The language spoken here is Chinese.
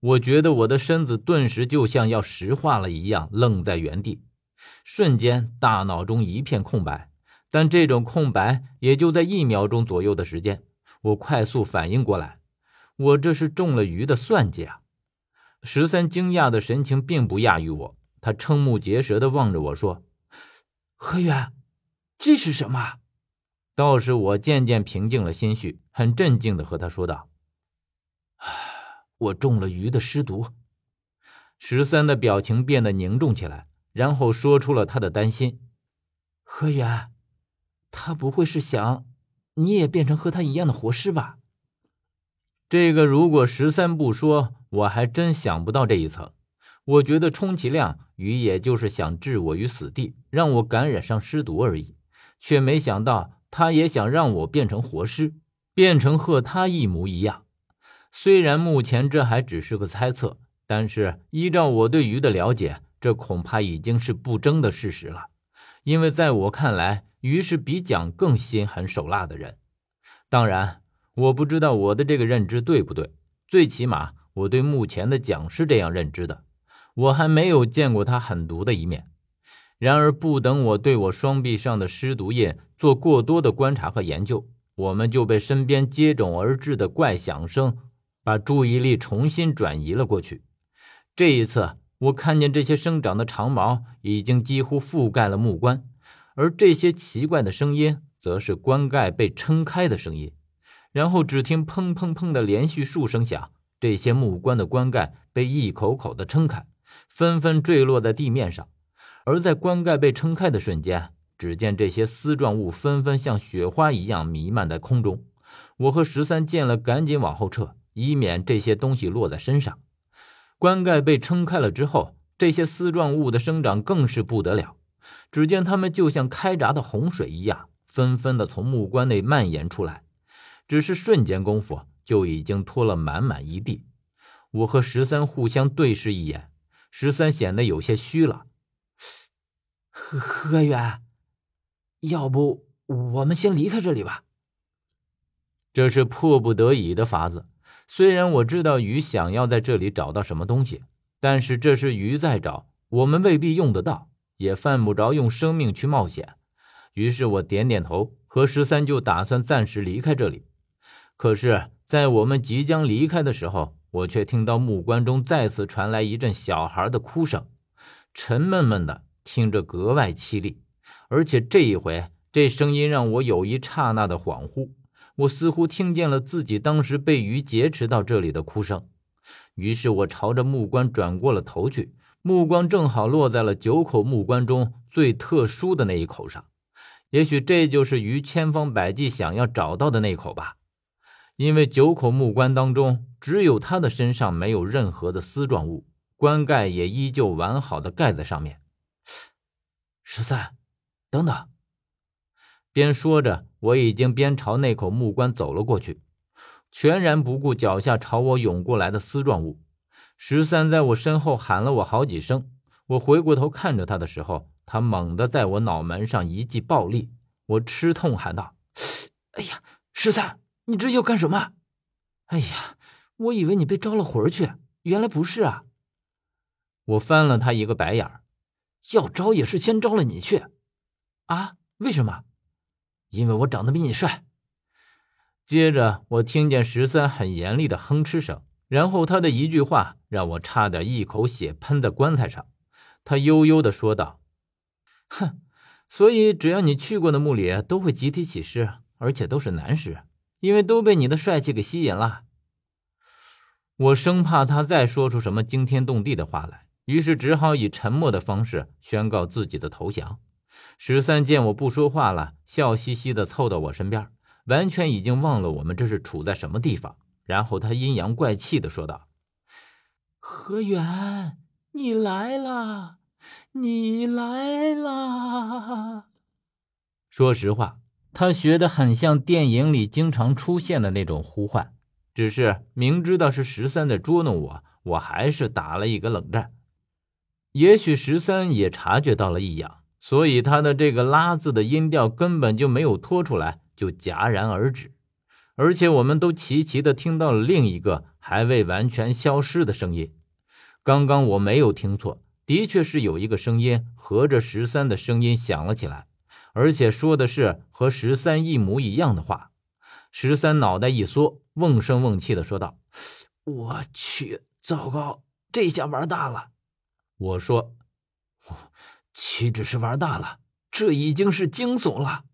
我觉得我的身子顿时就像要石化了一样，愣在原地，瞬间大脑中一片空白。但这种空白也就在一秒钟左右的时间，我快速反应过来，我这是中了鱼的算计啊！十三惊讶的神情并不亚于我，他瞠目结舌的望着我说：“何源，这是什么？”倒是我渐渐平静了心绪，很镇静的和他说道：“ 唉我中了鱼的尸毒。”十三的表情变得凝重起来，然后说出了他的担心：“何源。”他不会是想你也变成和他一样的活尸吧？这个如果十三不说，我还真想不到这一层。我觉得充其量鱼也就是想置我于死地，让我感染上尸毒而已，却没想到他也想让我变成活尸，变成和他一模一样。虽然目前这还只是个猜测，但是依照我对鱼的了解，这恐怕已经是不争的事实了。因为在我看来。鱼是比蒋更心狠手辣的人，当然我不知道我的这个认知对不对，最起码我对目前的蒋是这样认知的，我还没有见过他狠毒的一面。然而不等我对我双臂上的尸毒印做过多的观察和研究，我们就被身边接踵而至的怪响声把注意力重新转移了过去。这一次，我看见这些生长的长毛已经几乎覆盖了木棺。而这些奇怪的声音，则是棺盖被撑开的声音。然后只听砰砰砰的连续数声响，这些木棺的棺盖被一口口的撑开，纷纷坠落在地面上。而在棺盖被撑开的瞬间，只见这些丝状物纷纷像雪花一样弥漫在空中。我和十三见了，赶紧往后撤，以免这些东西落在身上。棺盖被撑开了之后，这些丝状物的生长更是不得了。只见它们就像开闸的洪水一样，纷纷的从木棺内蔓延出来，只是瞬间功夫就已经拖了满满一地。我和十三互相对视一眼，十三显得有些虚了。何何远，要不我们先离开这里吧？这是迫不得已的法子。虽然我知道鱼想要在这里找到什么东西，但是这是鱼在找，我们未必用得到。也犯不着用生命去冒险，于是我点点头，和十三就打算暂时离开这里。可是，在我们即将离开的时候，我却听到木棺中再次传来一阵小孩的哭声，沉闷闷的，听着格外凄厉。而且这一回，这声音让我有一刹那的恍惚，我似乎听见了自己当时被鱼劫持到这里的哭声。于是我朝着木棺转过了头去。目光正好落在了九口木棺中最特殊的那一口上，也许这就是鱼千方百计想要找到的那一口吧。因为九口木棺当中，只有他的身上没有任何的丝状物，棺盖也依旧完好的盖在上面。十三，等等。边说着，我已经边朝那口木棺走了过去，全然不顾脚下朝我涌过来的丝状物。十三在我身后喊了我好几声，我回过头看着他的时候，他猛地在我脑门上一记暴力，我吃痛喊道：“哎呀，十三，你这要干什么？哎呀，我以为你被招了魂去，原来不是啊！”我翻了他一个白眼儿要招也是先招了你去，啊？为什么？因为我长得比你帅。接着我听见十三很严厉的哼哧声。然后他的一句话让我差点一口血喷在棺材上。他悠悠的说道：“哼，所以只要你去过的墓里都会集体起尸，而且都是男尸，因为都被你的帅气给吸引了。”我生怕他再说出什么惊天动地的话来，于是只好以沉默的方式宣告自己的投降。十三见我不说话了，笑嘻嘻的凑到我身边，完全已经忘了我们这是处在什么地方。然后他阴阳怪气的说道：“何源，你来啦，你来啦。”说实话，他学的很像电影里经常出现的那种呼唤。只是明知道是十三在捉弄我，我还是打了一个冷战。也许十三也察觉到了异样，所以他的这个“拉”字的音调根本就没有拖出来，就戛然而止。而且我们都齐齐的听到了另一个还未完全消失的声音。刚刚我没有听错，的确是有一个声音和着十三的声音响了起来，而且说的是和十三一模一样的话。十三脑袋一缩，瓮声瓮气的说道：“我去，糟糕，这下玩大了。”我说：“我岂止是玩大了，这已经是惊悚了。”